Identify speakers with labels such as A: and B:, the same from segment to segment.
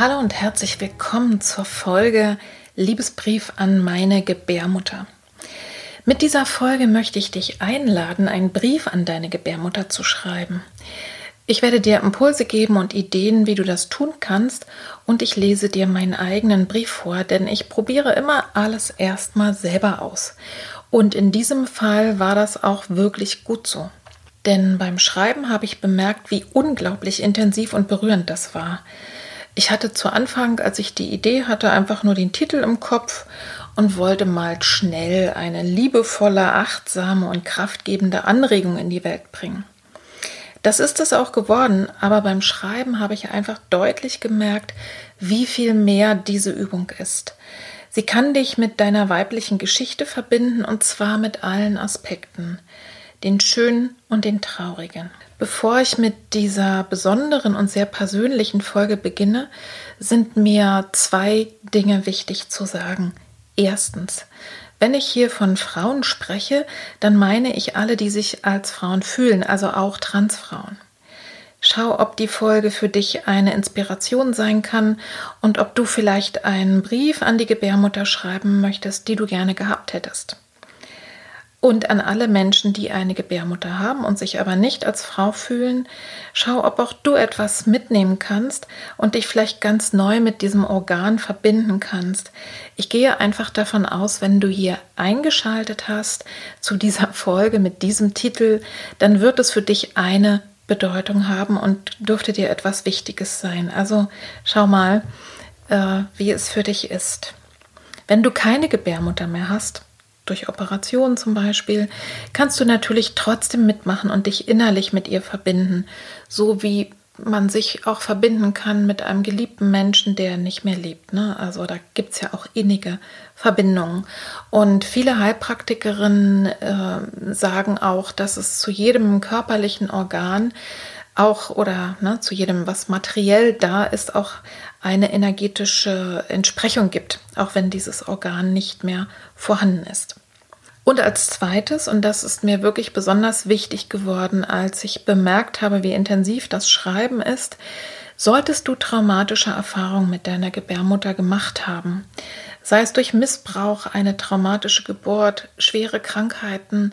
A: Hallo und herzlich willkommen zur Folge Liebesbrief an meine Gebärmutter. Mit dieser Folge möchte ich dich einladen, einen Brief an deine Gebärmutter zu schreiben. Ich werde dir Impulse geben und Ideen, wie du das tun kannst, und ich lese dir meinen eigenen Brief vor, denn ich probiere immer alles erstmal selber aus. Und in diesem Fall war das auch wirklich gut so. Denn beim Schreiben habe ich bemerkt, wie unglaublich intensiv und berührend das war. Ich hatte zu Anfang, als ich die Idee hatte, einfach nur den Titel im Kopf und wollte mal schnell eine liebevolle, achtsame und kraftgebende Anregung in die Welt bringen. Das ist es auch geworden, aber beim Schreiben habe ich einfach deutlich gemerkt, wie viel mehr diese Übung ist. Sie kann dich mit deiner weiblichen Geschichte verbinden und zwar mit allen Aspekten, den schönen und den traurigen. Bevor ich mit dieser besonderen und sehr persönlichen Folge beginne, sind mir zwei Dinge wichtig zu sagen. Erstens, wenn ich hier von Frauen spreche, dann meine ich alle, die sich als Frauen fühlen, also auch Transfrauen. Schau, ob die Folge für dich eine Inspiration sein kann und ob du vielleicht einen Brief an die Gebärmutter schreiben möchtest, die du gerne gehabt hättest. Und an alle Menschen, die eine Gebärmutter haben und sich aber nicht als Frau fühlen, schau, ob auch du etwas mitnehmen kannst und dich vielleicht ganz neu mit diesem Organ verbinden kannst. Ich gehe einfach davon aus, wenn du hier eingeschaltet hast zu dieser Folge mit diesem Titel, dann wird es für dich eine Bedeutung haben und dürfte dir etwas Wichtiges sein. Also schau mal, äh, wie es für dich ist. Wenn du keine Gebärmutter mehr hast, durch Operationen zum Beispiel, kannst du natürlich trotzdem mitmachen und dich innerlich mit ihr verbinden, so wie man sich auch verbinden kann mit einem geliebten Menschen, der nicht mehr lebt. Ne? Also da gibt es ja auch innige Verbindungen. Und viele Heilpraktikerinnen äh, sagen auch, dass es zu jedem körperlichen Organ auch oder ne, zu jedem, was materiell da ist, auch eine energetische Entsprechung gibt, auch wenn dieses Organ nicht mehr vorhanden ist. Und als zweites, und das ist mir wirklich besonders wichtig geworden, als ich bemerkt habe, wie intensiv das Schreiben ist, solltest du traumatische Erfahrungen mit deiner Gebärmutter gemacht haben. Sei es durch Missbrauch, eine traumatische Geburt, schwere Krankheiten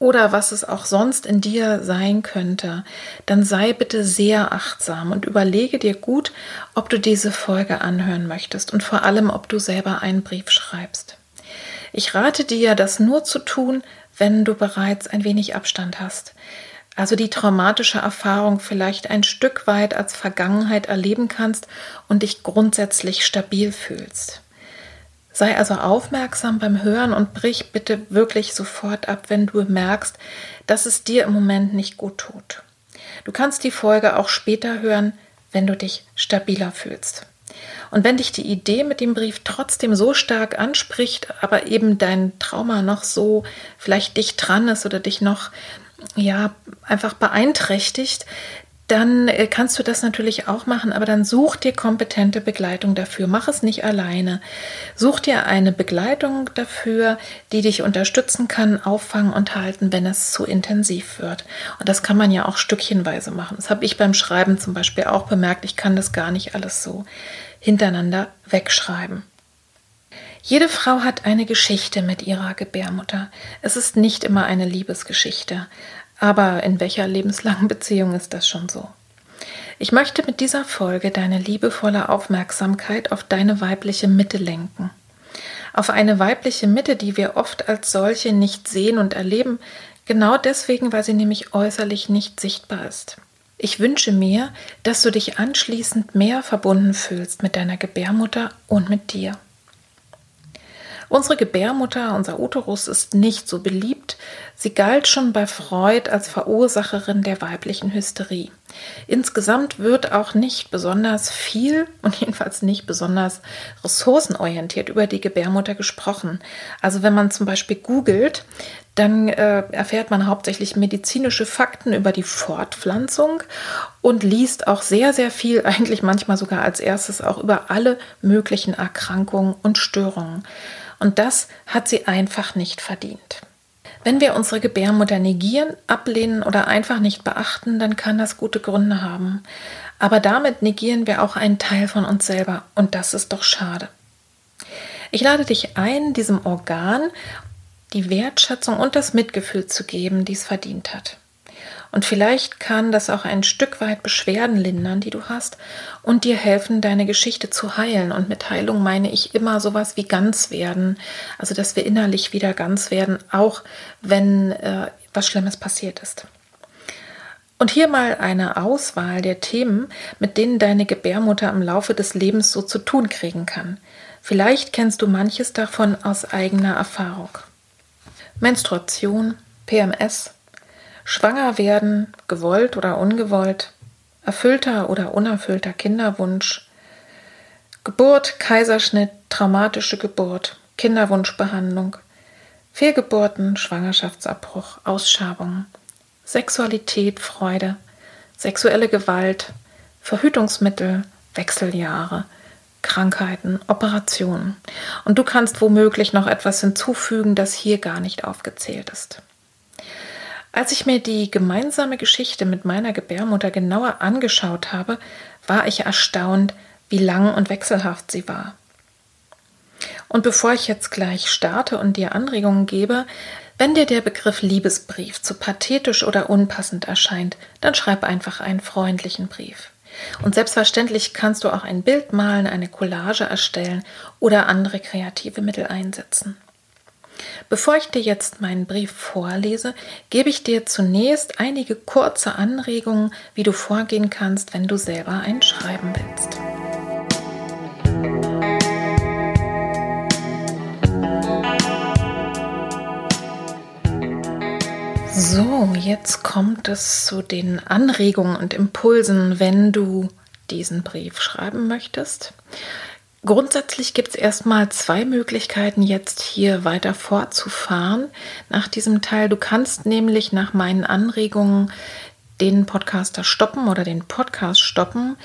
A: oder was es auch sonst in dir sein könnte, dann sei bitte sehr achtsam und überlege dir gut, ob du diese Folge anhören möchtest und vor allem, ob du selber einen Brief schreibst. Ich rate dir, das nur zu tun, wenn du bereits ein wenig Abstand hast. Also die traumatische Erfahrung vielleicht ein Stück weit als Vergangenheit erleben kannst und dich grundsätzlich stabil fühlst. Sei also aufmerksam beim Hören und brich bitte wirklich sofort ab, wenn du merkst, dass es dir im Moment nicht gut tut. Du kannst die Folge auch später hören, wenn du dich stabiler fühlst. Und wenn dich die Idee mit dem Brief trotzdem so stark anspricht, aber eben dein Trauma noch so vielleicht dich dran ist oder dich noch ja einfach beeinträchtigt, dann äh, kannst du das natürlich auch machen, aber dann such dir kompetente Begleitung dafür. Mach es nicht alleine. Such dir eine Begleitung dafür, die dich unterstützen kann, auffangen und halten, wenn es zu intensiv wird. Und das kann man ja auch stückchenweise machen. Das habe ich beim Schreiben zum Beispiel auch bemerkt. Ich kann das gar nicht alles so hintereinander wegschreiben. Jede Frau hat eine Geschichte mit ihrer Gebärmutter. Es ist nicht immer eine Liebesgeschichte. Aber in welcher lebenslangen Beziehung ist das schon so? Ich möchte mit dieser Folge deine liebevolle Aufmerksamkeit auf deine weibliche Mitte lenken. Auf eine weibliche Mitte, die wir oft als solche nicht sehen und erleben, genau deswegen, weil sie nämlich äußerlich nicht sichtbar ist. Ich wünsche mir, dass du dich anschließend mehr verbunden fühlst mit deiner Gebärmutter und mit dir. Unsere Gebärmutter, unser Uterus, ist nicht so beliebt. Sie galt schon bei Freud als Verursacherin der weiblichen Hysterie. Insgesamt wird auch nicht besonders viel und jedenfalls nicht besonders ressourcenorientiert über die Gebärmutter gesprochen. Also wenn man zum Beispiel googelt, dann äh, erfährt man hauptsächlich medizinische Fakten über die Fortpflanzung und liest auch sehr, sehr viel, eigentlich manchmal sogar als erstes auch über alle möglichen Erkrankungen und Störungen. Und das hat sie einfach nicht verdient. Wenn wir unsere Gebärmutter negieren, ablehnen oder einfach nicht beachten, dann kann das gute Gründe haben. Aber damit negieren wir auch einen Teil von uns selber und das ist doch schade. Ich lade dich ein, diesem Organ die Wertschätzung und das Mitgefühl zu geben, die es verdient hat. Und vielleicht kann das auch ein Stück weit Beschwerden lindern, die du hast, und dir helfen, deine Geschichte zu heilen. Und mit Heilung meine ich immer sowas wie ganz werden. Also, dass wir innerlich wieder ganz werden, auch wenn äh, was Schlimmes passiert ist. Und hier mal eine Auswahl der Themen, mit denen deine Gebärmutter im Laufe des Lebens so zu tun kriegen kann. Vielleicht kennst du manches davon aus eigener Erfahrung. Menstruation, PMS, Schwanger werden, gewollt oder ungewollt, erfüllter oder unerfüllter Kinderwunsch, Geburt, Kaiserschnitt, traumatische Geburt, Kinderwunschbehandlung, Fehlgeburten, Schwangerschaftsabbruch, Ausschabung, Sexualität, Freude, sexuelle Gewalt, Verhütungsmittel, Wechseljahre, Krankheiten, Operationen. Und du kannst womöglich noch etwas hinzufügen, das hier gar nicht aufgezählt ist. Als ich mir die gemeinsame Geschichte mit meiner Gebärmutter genauer angeschaut habe, war ich erstaunt, wie lang und wechselhaft sie war. Und bevor ich jetzt gleich starte und dir Anregungen gebe, wenn dir der Begriff Liebesbrief zu pathetisch oder unpassend erscheint, dann schreib einfach einen freundlichen Brief. Und selbstverständlich kannst du auch ein Bild malen, eine Collage erstellen oder andere kreative Mittel einsetzen. Bevor ich dir jetzt meinen Brief vorlese, gebe ich dir zunächst einige kurze Anregungen, wie du vorgehen kannst, wenn du selber ein Schreiben willst. So, jetzt kommt es zu den Anregungen und Impulsen, wenn du diesen Brief schreiben möchtest. Grundsätzlich gibt es erstmal zwei Möglichkeiten, jetzt hier weiter fortzufahren nach diesem Teil. Du kannst nämlich nach meinen Anregungen den Podcaster stoppen oder den Podcast stoppen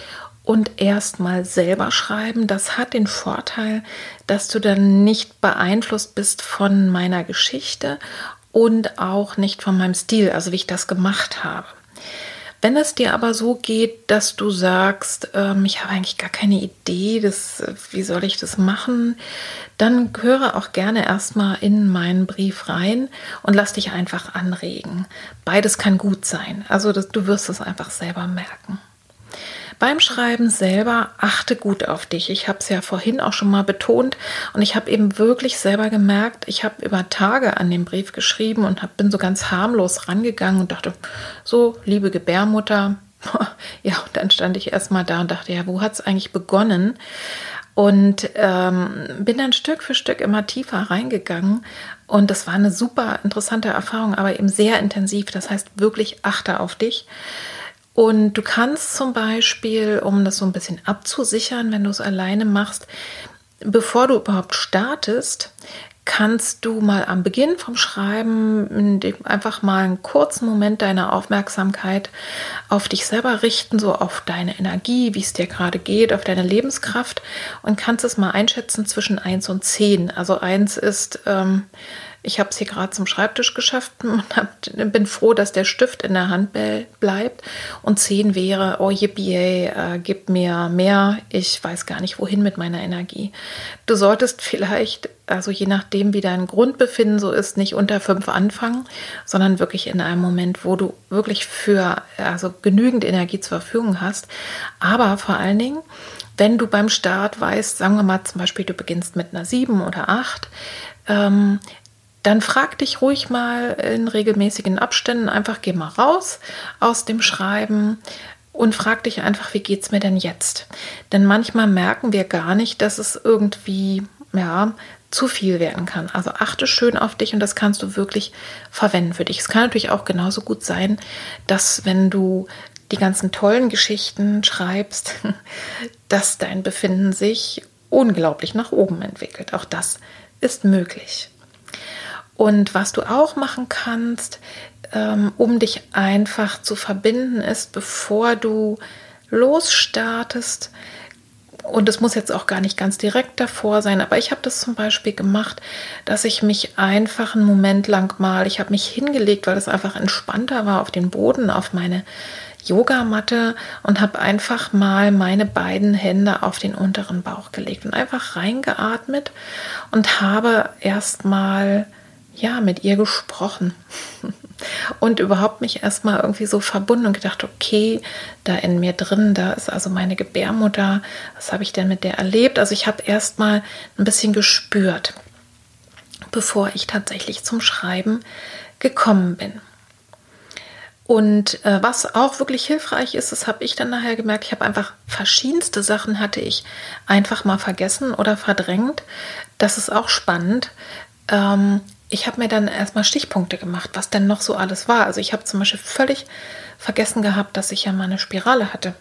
A: und erstmal selber schreiben. Das hat den Vorteil, dass du dann nicht beeinflusst bist von meiner Geschichte und auch nicht von meinem Stil, also wie ich das gemacht habe. Wenn es dir aber so geht, dass du sagst, ähm, ich habe eigentlich gar keine Idee, das, wie soll ich das machen, dann höre auch gerne erstmal in meinen Brief rein und lass dich einfach anregen. Beides kann gut sein. Also das, du wirst es einfach selber merken. Beim Schreiben selber achte gut auf dich. Ich habe es ja vorhin auch schon mal betont und ich habe eben wirklich selber gemerkt, ich habe über Tage an dem Brief geschrieben und hab, bin so ganz harmlos rangegangen und dachte, so, liebe Gebärmutter, ja, und dann stand ich erstmal da und dachte, ja, wo hat es eigentlich begonnen? Und ähm, bin dann Stück für Stück immer tiefer reingegangen. Und das war eine super interessante Erfahrung, aber eben sehr intensiv. Das heißt, wirklich achte auf dich. Und du kannst zum Beispiel, um das so ein bisschen abzusichern, wenn du es alleine machst, bevor du überhaupt startest, kannst du mal am Beginn vom Schreiben einfach mal einen kurzen Moment deiner Aufmerksamkeit auf dich selber richten, so auf deine Energie, wie es dir gerade geht, auf deine Lebenskraft und kannst es mal einschätzen zwischen 1 und 10. Also 1 ist, ähm, Ich habe es hier gerade zum Schreibtisch geschafft und hab, bin froh, dass der Stift in der Hand bleibt. Und 10 wäre, oh yippie, äh, gib mir mehr. Ich weiß gar nicht, wohin mit meiner Energie. Du solltest vielleicht, also je nachdem, wie dein Grundbefinden so ist, nicht unter 5 anfangen, sondern wirklich in einem Moment, wo du wirklich für also genügend Energie zur Verfügung hast. Aber vor allen Dingen, wenn du beim Start weißt, sagen wir mal zum Beispiel, du beginnst mit einer 7 oder 8, ähm, dann frag dich ruhig mal in regelmäßigen Abständen einfach, geh mal raus aus dem Schreiben und frag dich einfach, wie geht es mir denn jetzt? Denn manchmal merken wir gar nicht, dass es irgendwie, ja, zu viel werden kann. Also achte schön auf dich und das kannst du wirklich verwenden für dich. Es kann natürlich auch genauso gut sein, dass wenn du die ganzen tollen Geschichten schreibst, dass dein Befinden sich unglaublich nach oben entwickelt. Auch das ist möglich. Und was du auch machen kannst, ähm, um dich einfach zu verbinden, ist, bevor du losstartest, und es muss jetzt auch gar nicht ganz direkt davor sein, aber ich habe das zum Beispiel gemacht, dass ich mich einfach einen Moment lang mal, ich habe mich hingelegt, weil es einfach entspannter war auf den Boden, auf meine Yogamatte und habe einfach mal meine beiden Hände auf den unteren Bauch gelegt und einfach reingeatmet und habe erstmal ja mit ihr gesprochen und überhaupt mich erstmal irgendwie so verbunden und gedacht, okay, da in mir drin, da ist also meine Gebärmutter, was habe ich denn mit der erlebt? Also ich habe erstmal ein bisschen gespürt, bevor ich tatsächlich zum Schreiben gekommen bin. Und äh, was auch wirklich hilfreich ist, das habe ich dann nachher gemerkt, ich habe einfach verschiedenste Sachen hatte ich einfach mal vergessen oder verdrängt. Das ist auch spannend. Ähm, ich habe mir dann erstmal Stichpunkte gemacht, was denn noch so alles war. Also ich habe zum Beispiel völlig vergessen gehabt, dass ich ja mal eine Spirale hatte.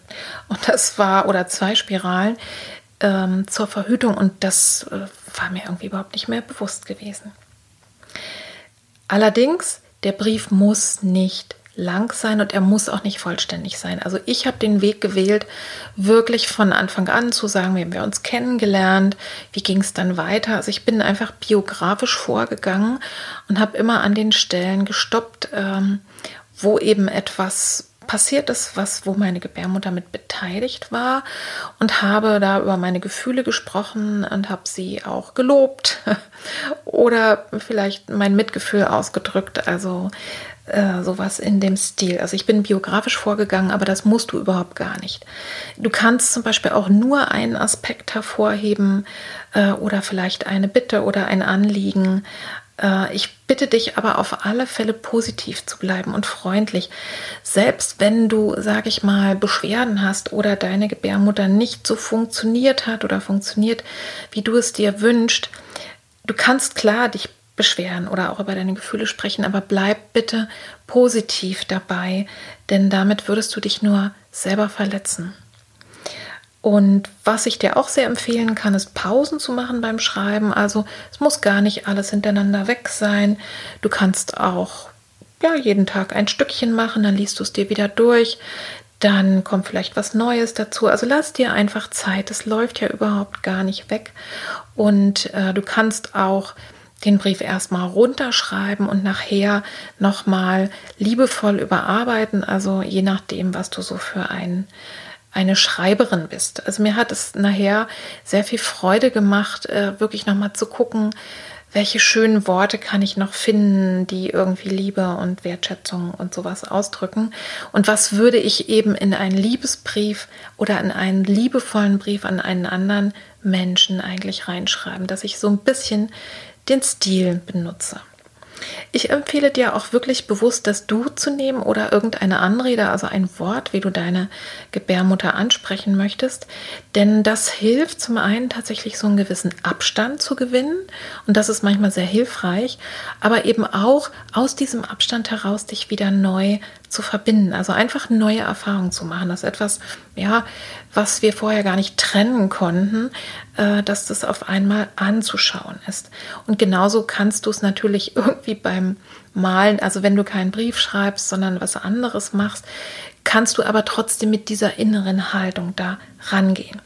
A: Und das war, oder zwei Spiralen ähm, zur Verhütung. Und das äh, war mir irgendwie überhaupt nicht mehr bewusst gewesen. Allerdings, der Brief muss nicht lang sein und er muss auch nicht vollständig sein. Also ich habe den Weg gewählt, wirklich von Anfang an zu sagen, wie haben wir uns kennengelernt, wie ging es dann weiter. Also ich bin einfach biografisch vorgegangen und habe immer an den Stellen gestoppt, ähm, wo eben etwas passiert ist, was, wo meine Gebärmutter mit beteiligt war und habe da über meine Gefühle gesprochen und habe sie auch gelobt oder vielleicht mein Mitgefühl ausgedrückt. Also äh, sowas in dem Stil. Also ich bin biografisch vorgegangen, aber das musst du überhaupt gar nicht. Du kannst zum Beispiel auch nur einen Aspekt hervorheben äh, oder vielleicht eine Bitte oder ein Anliegen. Äh, ich bitte dich aber auf alle Fälle positiv zu bleiben und freundlich. Selbst wenn du, sag ich mal, Beschwerden hast oder deine Gebärmutter nicht so funktioniert hat oder funktioniert, wie du es dir wünschst, du kannst klar dich beschweren oder auch über deine Gefühle sprechen, aber bleib bitte positiv dabei, denn damit würdest du dich nur selber verletzen. Und was ich dir auch sehr empfehlen kann, ist Pausen zu machen beim Schreiben. Also es muss gar nicht alles hintereinander weg sein. Du kannst auch ja, jeden Tag ein Stückchen machen, dann liest du es dir wieder durch. Dann kommt vielleicht was Neues dazu. Also lass dir einfach Zeit. Es läuft ja überhaupt gar nicht weg. Und äh, du kannst auch den Brief erstmal runterschreiben und nachher nochmal liebevoll überarbeiten, also je nachdem, was du so für ein, eine Schreiberin bist. Also mir hat es nachher sehr viel Freude gemacht, äh, wirklich nochmal zu gucken, welche schönen Worte kann ich noch finden, die irgendwie Liebe und Wertschätzung und sowas ausdrücken? Und was würde ich eben in einen Liebesbrief oder in einen liebevollen Brief an einen anderen Menschen eigentlich reinschreiben, dass ich so ein bisschen den Stil benutze. Ich empfehle dir auch wirklich bewusst das Du zu nehmen oder irgendeine Anrede, also ein Wort, wie du deine Gebärmutter ansprechen möchtest. Denn das hilft zum einen tatsächlich so einen gewissen Abstand zu gewinnen und das ist manchmal sehr hilfreich, aber eben auch aus diesem Abstand heraus dich wieder neu zu verbinden, also einfach neue Erfahrungen zu machen. Das ist etwas, ja, was wir vorher gar nicht trennen konnten, äh, dass das auf einmal anzuschauen ist. Und genauso kannst du es natürlich irgendwie beim Malen, also wenn du keinen Brief schreibst, sondern was anderes machst, kannst du aber trotzdem mit dieser inneren Haltung da rangehen.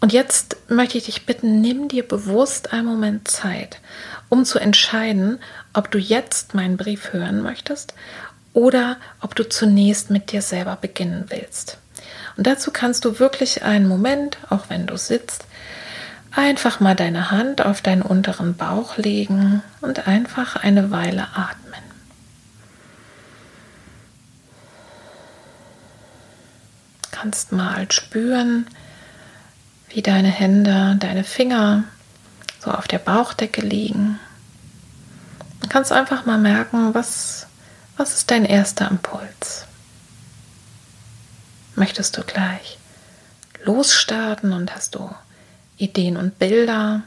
A: Und jetzt möchte ich dich bitten, nimm dir bewusst einen Moment Zeit, um zu entscheiden, ob du jetzt meinen Brief hören möchtest oder ob du zunächst mit dir selber beginnen willst. Und dazu kannst du wirklich einen Moment, auch wenn du sitzt, einfach mal deine Hand auf deinen unteren Bauch legen und einfach eine Weile atmen. Kannst mal spüren, wie deine Hände, deine Finger so auf der Bauchdecke liegen. Du kannst einfach mal merken, was, was ist dein erster Impuls? Möchtest du gleich losstarten und hast du Ideen und Bilder?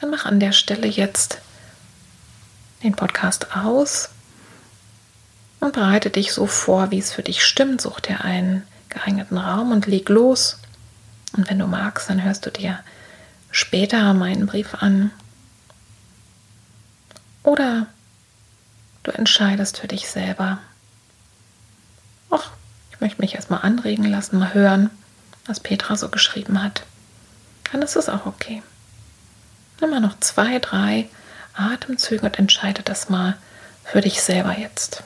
A: Dann mach an der Stelle jetzt den Podcast aus und bereite dich so vor, wie es für dich stimmt. Such dir einen geeigneten Raum und leg los. Und wenn du magst, dann hörst du dir später meinen Brief an. Oder du entscheidest für dich selber. Ach, ich möchte mich erstmal anregen lassen, mal hören, was Petra so geschrieben hat. Dann ist es auch okay. Nimm mal noch zwei, drei Atemzüge und entscheide das mal für dich selber jetzt.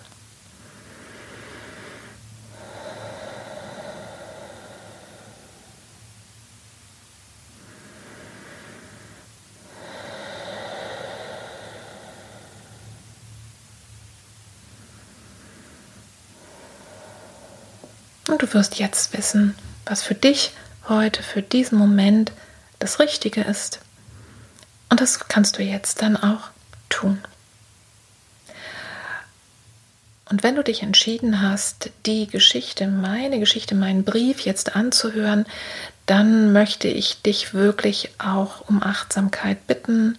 A: Und du wirst jetzt wissen, was für dich heute, für diesen Moment das Richtige ist. Und das kannst du jetzt dann auch tun. Und wenn du dich entschieden hast, die Geschichte, meine Geschichte, meinen Brief jetzt anzuhören, dann möchte ich dich wirklich auch um Achtsamkeit bitten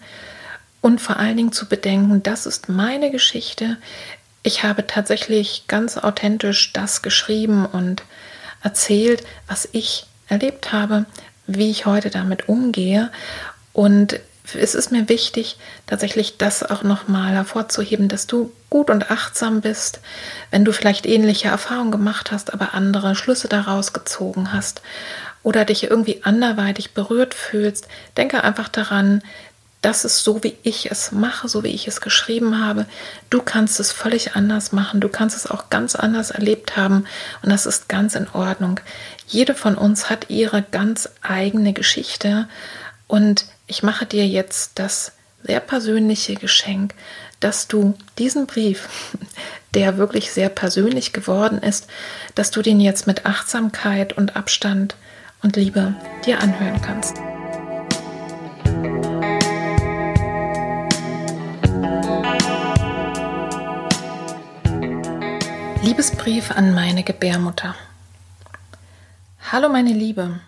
A: und vor allen Dingen zu bedenken, das ist meine Geschichte. Ich habe tatsächlich ganz authentisch das geschrieben und erzählt, was ich erlebt habe, wie ich heute damit umgehe. Und es ist mir wichtig, tatsächlich das auch nochmal hervorzuheben, dass du gut und achtsam bist, wenn du vielleicht ähnliche Erfahrungen gemacht hast, aber andere Schlüsse daraus gezogen hast oder dich irgendwie anderweitig berührt fühlst. Denke einfach daran, das ist so, wie ich es mache, so wie ich es geschrieben habe. Du kannst es völlig anders machen. Du kannst es auch ganz anders erlebt haben. Und das ist ganz in Ordnung. Jede von uns hat ihre ganz eigene Geschichte. Und ich mache dir jetzt das sehr persönliche Geschenk, dass du diesen Brief, der wirklich sehr persönlich geworden ist, dass du den jetzt mit Achtsamkeit und Abstand und Liebe dir anhören kannst. Liebesbrief an meine Gebärmutter. Hallo meine Liebe,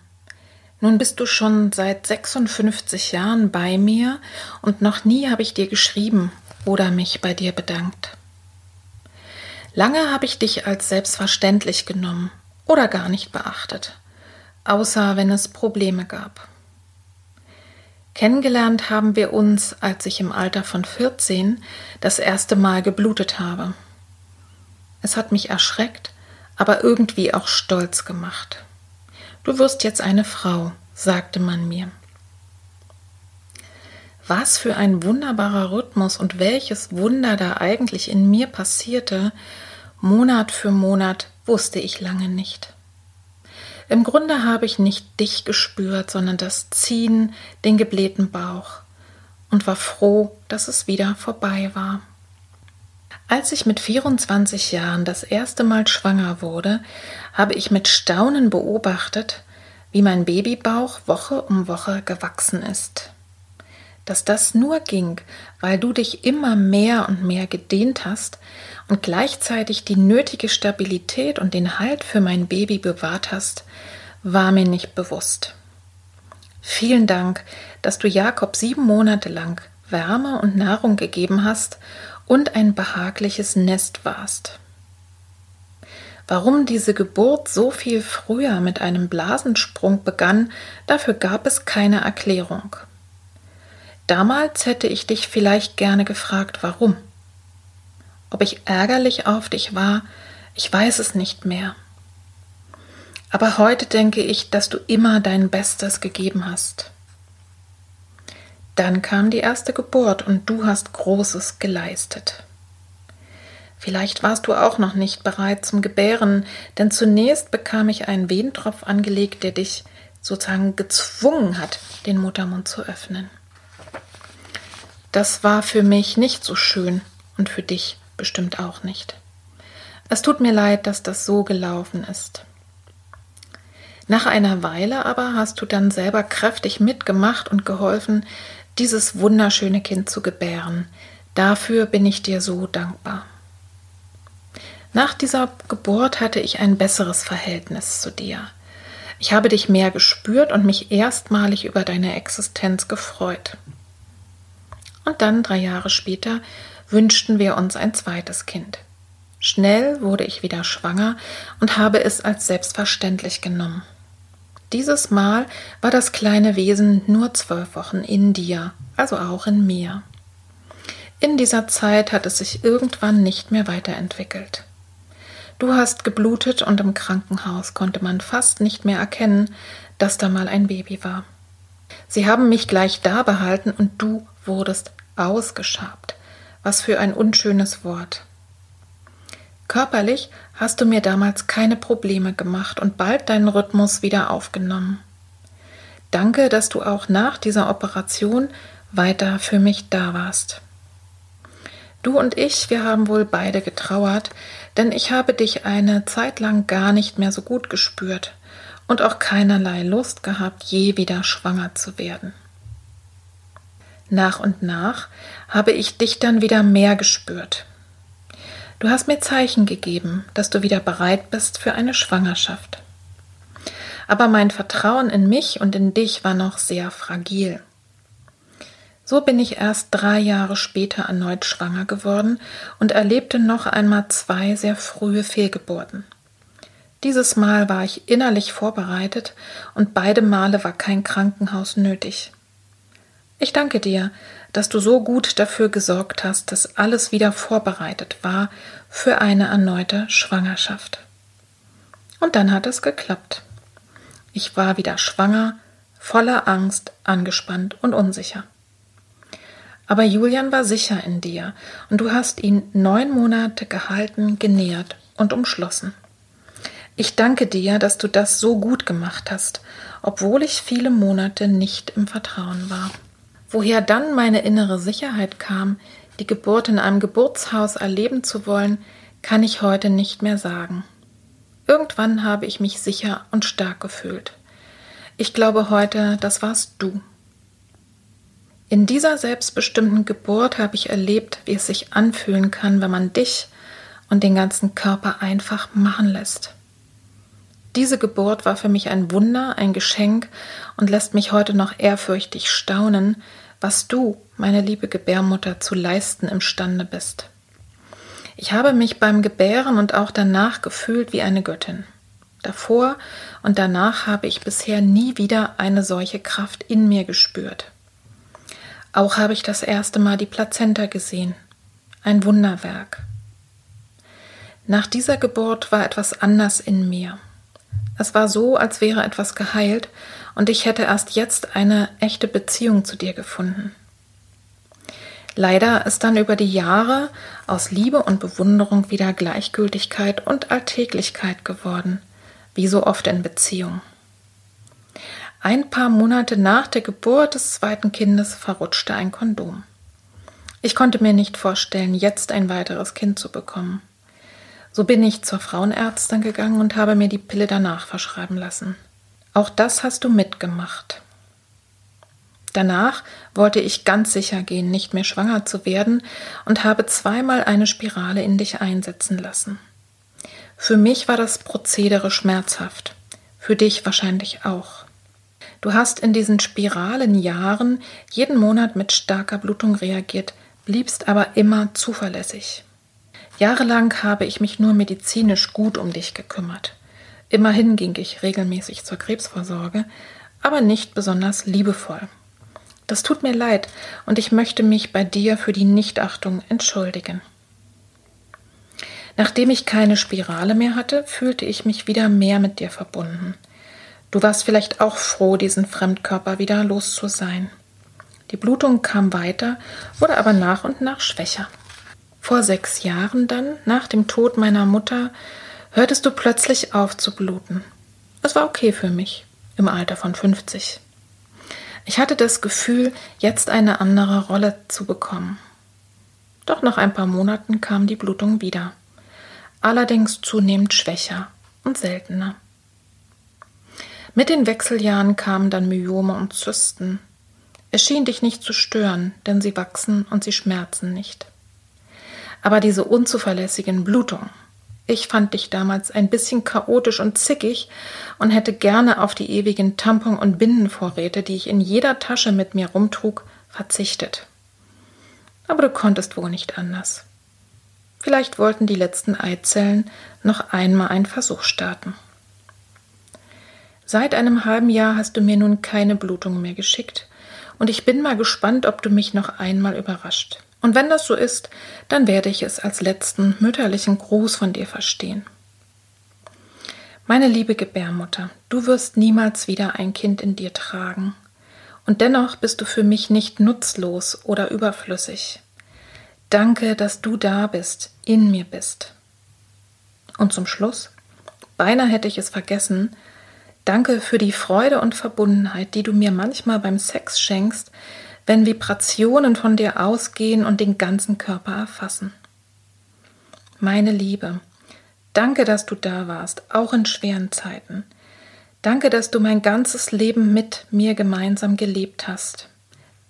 A: nun bist du schon seit 56 Jahren bei mir und noch nie habe ich dir geschrieben oder mich bei dir bedankt. Lange habe ich dich als selbstverständlich genommen oder gar nicht beachtet, außer wenn es Probleme gab. Kennengelernt haben wir uns, als ich im Alter von 14 das erste Mal geblutet habe. Es hat mich erschreckt, aber irgendwie auch stolz gemacht. Du wirst jetzt eine Frau, sagte man mir. Was für ein wunderbarer Rhythmus und welches Wunder da eigentlich in mir passierte, Monat für Monat, wusste ich lange nicht. Im Grunde habe ich nicht dich gespürt, sondern das Ziehen, den geblähten Bauch und war froh, dass es wieder vorbei war. Als ich mit 24 Jahren das erste Mal schwanger wurde, habe ich mit Staunen beobachtet, wie mein Babybauch Woche um Woche gewachsen ist. Dass das nur ging, weil du dich immer mehr und mehr gedehnt hast und gleichzeitig die nötige Stabilität und den Halt für mein Baby bewahrt hast, war mir nicht bewusst. Vielen Dank, dass du Jakob sieben Monate lang Wärme und Nahrung gegeben hast und ein behagliches Nest warst. Warum diese Geburt so viel früher mit einem Blasensprung begann, dafür gab es keine Erklärung. Damals hätte ich dich vielleicht gerne gefragt, warum. Ob ich ärgerlich auf dich war, ich weiß es nicht mehr. Aber heute denke ich, dass du immer dein Bestes gegeben hast. Dann kam die erste Geburt und du hast Großes geleistet. Vielleicht warst du auch noch nicht bereit zum Gebären, denn zunächst bekam ich einen Wehentropf angelegt, der dich sozusagen gezwungen hat, den Muttermund zu öffnen. Das war für mich nicht so schön und für dich bestimmt auch nicht. Es tut mir leid, dass das so gelaufen ist. Nach einer Weile aber hast du dann selber kräftig mitgemacht und geholfen, dieses wunderschöne Kind zu gebären. Dafür bin ich dir so dankbar. Nach dieser Geburt hatte ich ein besseres Verhältnis zu dir. Ich habe dich mehr gespürt und mich erstmalig über deine Existenz gefreut. Und dann, drei Jahre später, wünschten wir uns ein zweites Kind. Schnell wurde ich wieder schwanger und habe es als selbstverständlich genommen. Dieses Mal war das kleine Wesen nur zwölf Wochen in dir, also auch in mir. In dieser Zeit hat es sich irgendwann nicht mehr weiterentwickelt. Du hast geblutet und im Krankenhaus konnte man fast nicht mehr erkennen, dass da mal ein Baby war. Sie haben mich gleich da behalten und du wurdest ausgeschabt. Was für ein unschönes Wort. Körperlich hast du mir damals keine Probleme gemacht und bald deinen Rhythmus wieder aufgenommen. Danke, dass du auch nach dieser Operation weiter für mich da warst. Du und ich, wir haben wohl beide getrauert, denn ich habe dich eine Zeit lang gar nicht mehr so gut gespürt und auch keinerlei Lust gehabt, je wieder schwanger zu werden. Nach und nach habe ich dich dann wieder mehr gespürt. Du hast mir Zeichen gegeben, dass du wieder bereit bist für eine Schwangerschaft. Aber mein Vertrauen in mich und in dich war noch sehr fragil. So bin ich erst drei Jahre später erneut schwanger geworden und erlebte noch einmal zwei sehr frühe Fehlgeburten. Dieses Mal war ich innerlich vorbereitet und beide Male war kein Krankenhaus nötig. Ich danke dir, dass du so gut dafür gesorgt hast, dass alles wieder vorbereitet war für eine erneute Schwangerschaft. Und dann hat es geklappt. Ich war wieder schwanger, voller Angst, angespannt und unsicher. Aber Julian war sicher in dir und du hast ihn neun Monate gehalten, genährt und umschlossen. Ich danke dir, dass du das so gut gemacht hast, obwohl ich viele Monate nicht im Vertrauen war. Woher dann meine innere Sicherheit kam, die Geburt in einem Geburtshaus erleben zu wollen, kann ich heute nicht mehr sagen. Irgendwann habe ich mich sicher und stark gefühlt. Ich glaube heute, das warst du. In dieser selbstbestimmten Geburt habe ich erlebt, wie es sich anfühlen kann, wenn man dich und den ganzen Körper einfach machen lässt. Diese Geburt war für mich ein Wunder, ein Geschenk und lässt mich heute noch ehrfürchtig staunen, was du, meine liebe Gebärmutter, zu leisten imstande bist. Ich habe mich beim Gebären und auch danach gefühlt wie eine Göttin. Davor und danach habe ich bisher nie wieder eine solche Kraft in mir gespürt. Auch habe ich das erste Mal die Plazenta gesehen. Ein Wunderwerk. Nach dieser Geburt war etwas anders in mir. Es war so, als wäre etwas geheilt und ich hätte erst jetzt eine echte Beziehung zu dir gefunden. Leider ist dann über die Jahre aus Liebe und Bewunderung wieder Gleichgültigkeit und Alltäglichkeit geworden, wie so oft in Beziehungen. Ein paar Monate nach der Geburt des zweiten Kindes verrutschte ein Kondom. Ich konnte mir nicht vorstellen, jetzt ein weiteres Kind zu bekommen. So bin ich zur Frauenärztin gegangen und habe mir die Pille danach verschreiben lassen. Auch das hast du mitgemacht. Danach wollte ich ganz sicher gehen, nicht mehr schwanger zu werden und habe zweimal eine Spirale in dich einsetzen lassen. Für mich war das Prozedere schmerzhaft, für dich wahrscheinlich auch. Du hast in diesen Spiralenjahren jeden Monat mit starker Blutung reagiert, bliebst aber immer zuverlässig. Jahrelang habe ich mich nur medizinisch gut um dich gekümmert. Immerhin ging ich regelmäßig zur Krebsvorsorge, aber nicht besonders liebevoll. Das tut mir leid und ich möchte mich bei dir für die Nichtachtung entschuldigen. Nachdem ich keine Spirale mehr hatte, fühlte ich mich wieder mehr mit dir verbunden. Du warst vielleicht auch froh, diesen Fremdkörper wieder los zu sein. Die Blutung kam weiter, wurde aber nach und nach schwächer. Vor sechs Jahren dann, nach dem Tod meiner Mutter, hörtest du plötzlich auf zu bluten. Es war okay für mich, im Alter von 50. Ich hatte das Gefühl, jetzt eine andere Rolle zu bekommen. Doch nach ein paar Monaten kam die Blutung wieder, allerdings zunehmend schwächer und seltener. Mit den Wechseljahren kamen dann Myome und Zysten. Es schien dich nicht zu stören, denn sie wachsen und sie schmerzen nicht. Aber diese unzuverlässigen Blutungen, ich fand dich damals ein bisschen chaotisch und zickig und hätte gerne auf die ewigen Tampon- und Bindenvorräte, die ich in jeder Tasche mit mir rumtrug, verzichtet. Aber du konntest wohl nicht anders. Vielleicht wollten die letzten Eizellen noch einmal einen Versuch starten. Seit einem halben Jahr hast du mir nun keine Blutung mehr geschickt, und ich bin mal gespannt, ob du mich noch einmal überrascht. Und wenn das so ist, dann werde ich es als letzten mütterlichen Gruß von dir verstehen. Meine liebe Gebärmutter, du wirst niemals wieder ein Kind in dir tragen. Und dennoch bist du für mich nicht nutzlos oder überflüssig. Danke, dass du da bist, in mir bist. Und zum Schluss, beinahe hätte ich es vergessen, danke für die Freude und Verbundenheit, die du mir manchmal beim Sex schenkst, wenn Vibrationen von dir ausgehen und den ganzen Körper erfassen. Meine Liebe, danke, dass du da warst, auch in schweren Zeiten. Danke, dass du mein ganzes Leben mit mir gemeinsam gelebt hast.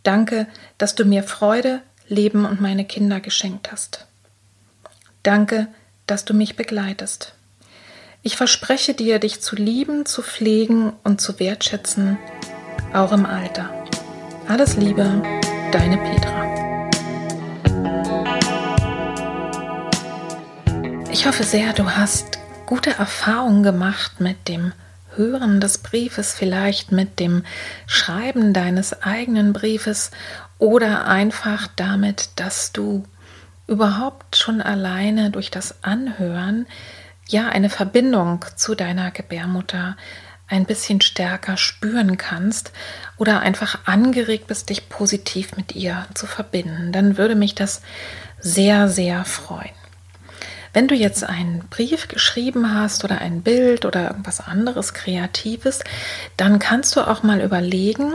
A: Danke, dass du mir Freude, Leben und meine Kinder geschenkt hast. Danke, dass du mich begleitest. Ich verspreche dir, dich zu lieben, zu pflegen und zu wertschätzen, auch im Alter. Alles Liebe, deine Petra. Ich hoffe sehr, du hast gute Erfahrungen gemacht mit dem Hören des Briefes, vielleicht mit dem Schreiben deines eigenen Briefes oder einfach damit, dass du überhaupt schon alleine durch das Anhören ja eine Verbindung zu deiner Gebärmutter ein bisschen stärker spüren kannst oder einfach angeregt bist, dich positiv mit ihr zu verbinden, dann würde mich das sehr, sehr freuen. Wenn du jetzt einen Brief geschrieben hast oder ein Bild oder irgendwas anderes Kreatives, dann kannst du auch mal überlegen,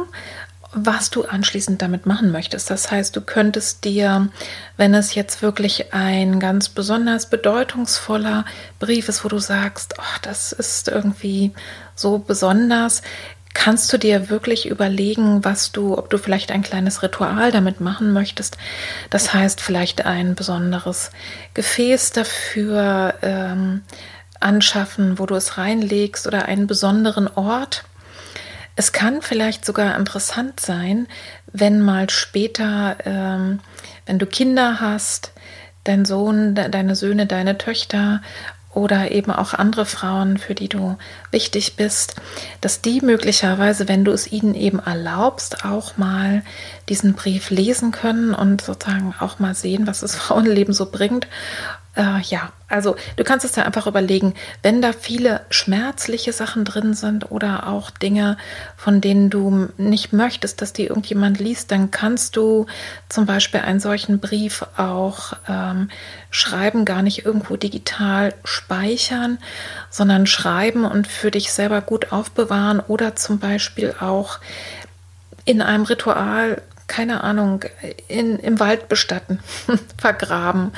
A: was du anschließend damit machen möchtest. Das heißt, du könntest dir, wenn es jetzt wirklich ein ganz besonders bedeutungsvoller Brief ist, wo du sagst, oh, das ist irgendwie so besonders, kannst du dir wirklich überlegen, was du, ob du vielleicht ein kleines Ritual damit machen möchtest. Das heißt, vielleicht ein besonderes Gefäß dafür ähm, anschaffen, wo du es reinlegst oder einen besonderen Ort es kann vielleicht sogar interessant sein, wenn mal später, ähm, wenn du Kinder hast, dein Sohn, de deine Söhne, deine Töchter oder eben auch andere Frauen, für die du wichtig bist, dass die möglicherweise, wenn du es ihnen eben erlaubst, auch mal diesen Brief lesen können und sozusagen auch mal sehen, was das Frauenleben so bringt äh, ja, also du kannst es dir einfach überlegen, wenn da viele schmerzliche Sachen drin sind oder auch Dinge, von denen du nicht möchtest, dass die irgendjemand liest, dann kannst du zum Beispiel einen solchen Brief auch ähm, schreiben, gar nicht irgendwo digital speichern, sondern schreiben und für dich selber gut aufbewahren oder zum Beispiel auch in einem Ritual keine Ahnung, in, im Wald bestatten, vergraben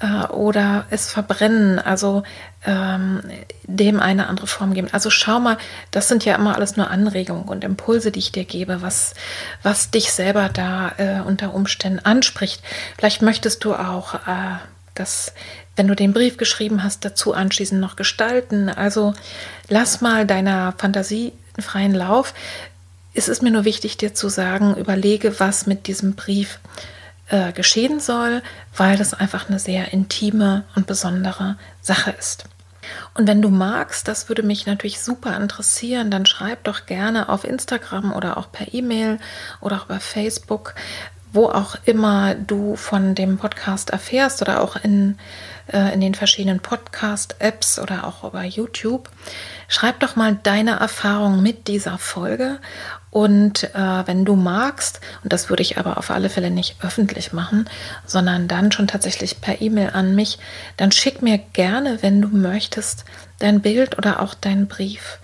A: äh, oder es verbrennen, also ähm, dem eine andere Form geben. Also schau mal, das sind ja immer alles nur Anregungen und Impulse, die ich dir gebe, was, was dich selber da äh, unter Umständen anspricht. Vielleicht möchtest du auch äh, das, wenn du den Brief geschrieben hast, dazu anschließend noch gestalten. Also lass mal deiner Fantasie freien Lauf es ist mir nur wichtig, dir zu sagen, überlege, was mit diesem Brief äh, geschehen soll, weil das einfach eine sehr intime und besondere Sache ist. Und wenn du magst, das würde mich natürlich super interessieren, dann schreib doch gerne auf Instagram oder auch per E-Mail oder auch bei Facebook, wo auch immer du von dem Podcast erfährst oder auch in, äh, in den verschiedenen Podcast-Apps oder auch über YouTube. Schreib doch mal deine Erfahrung mit dieser Folge und äh, wenn du magst, und das würde ich aber auf alle Fälle nicht öffentlich machen, sondern dann schon tatsächlich per E-Mail an mich, dann schick mir gerne, wenn du möchtest, dein Bild oder auch deinen Brief,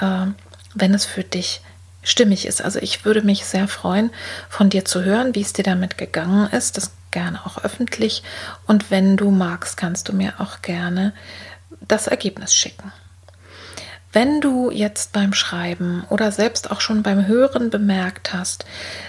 A: äh, wenn es für dich stimmig ist. Also ich würde mich sehr freuen, von dir zu hören, wie es dir damit gegangen ist. Das gerne auch öffentlich. Und wenn du magst, kannst du mir auch gerne das Ergebnis schicken. Wenn du jetzt beim Schreiben oder selbst auch schon beim Hören bemerkt hast,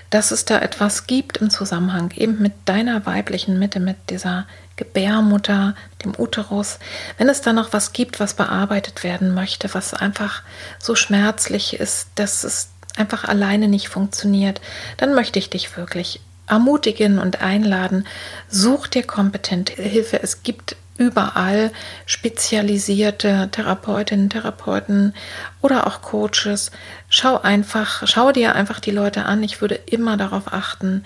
A: dass es da etwas gibt im Zusammenhang eben mit deiner weiblichen Mitte, mit dieser Gebärmutter, dem Uterus, wenn es da noch was gibt, was bearbeitet werden möchte, was einfach so schmerzlich ist, dass es einfach alleine nicht funktioniert, dann möchte ich dich wirklich ermutigen und einladen, such dir kompetente Hilfe. Es gibt überall spezialisierte Therapeutinnen, Therapeuten oder auch Coaches. Schau einfach, schau dir einfach die Leute an. Ich würde immer darauf achten,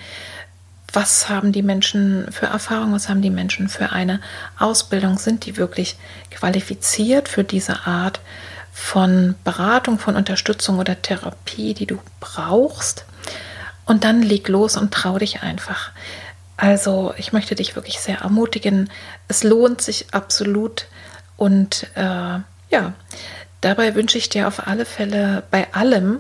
A: was haben die Menschen für Erfahrung, was haben die Menschen für eine Ausbildung, sind die wirklich qualifiziert für diese Art von Beratung, von Unterstützung oder Therapie, die du brauchst. Und dann leg los und trau dich einfach. Also ich möchte dich wirklich sehr ermutigen. Es lohnt sich absolut. Und äh, ja, dabei wünsche ich dir auf alle Fälle bei allem,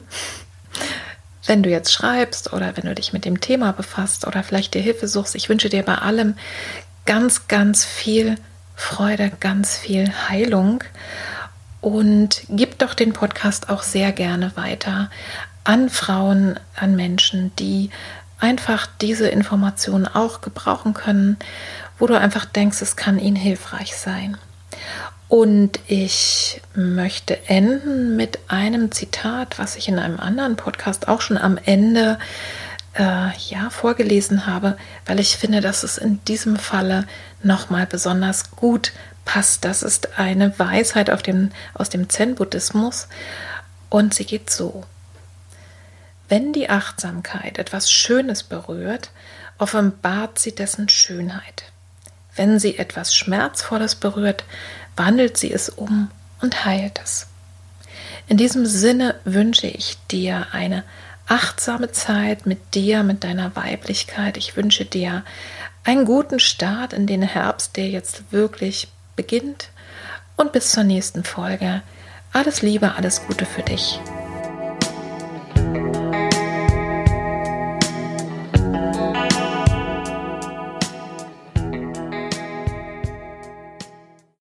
A: wenn du jetzt schreibst oder wenn du dich mit dem Thema befasst oder vielleicht dir Hilfe suchst, ich wünsche dir bei allem ganz, ganz viel Freude, ganz viel Heilung und gib doch den Podcast auch sehr gerne weiter an Frauen, an Menschen, die einfach diese Informationen auch gebrauchen können, wo du einfach denkst, es kann ihnen hilfreich sein. Und ich möchte enden mit einem Zitat, was ich in einem anderen Podcast auch schon am Ende äh, ja vorgelesen habe, weil ich finde, dass es in diesem Falle nochmal besonders gut passt. Das ist eine Weisheit dem, aus dem Zen-Buddhismus und sie geht so. Wenn die Achtsamkeit etwas Schönes berührt, offenbart sie dessen Schönheit. Wenn sie etwas Schmerzvolles berührt, wandelt sie es um und heilt es. In diesem Sinne wünsche ich dir eine achtsame Zeit mit dir, mit deiner Weiblichkeit. Ich wünsche dir einen guten Start in den Herbst, der jetzt wirklich beginnt. Und bis zur nächsten Folge. Alles Liebe, alles Gute für dich.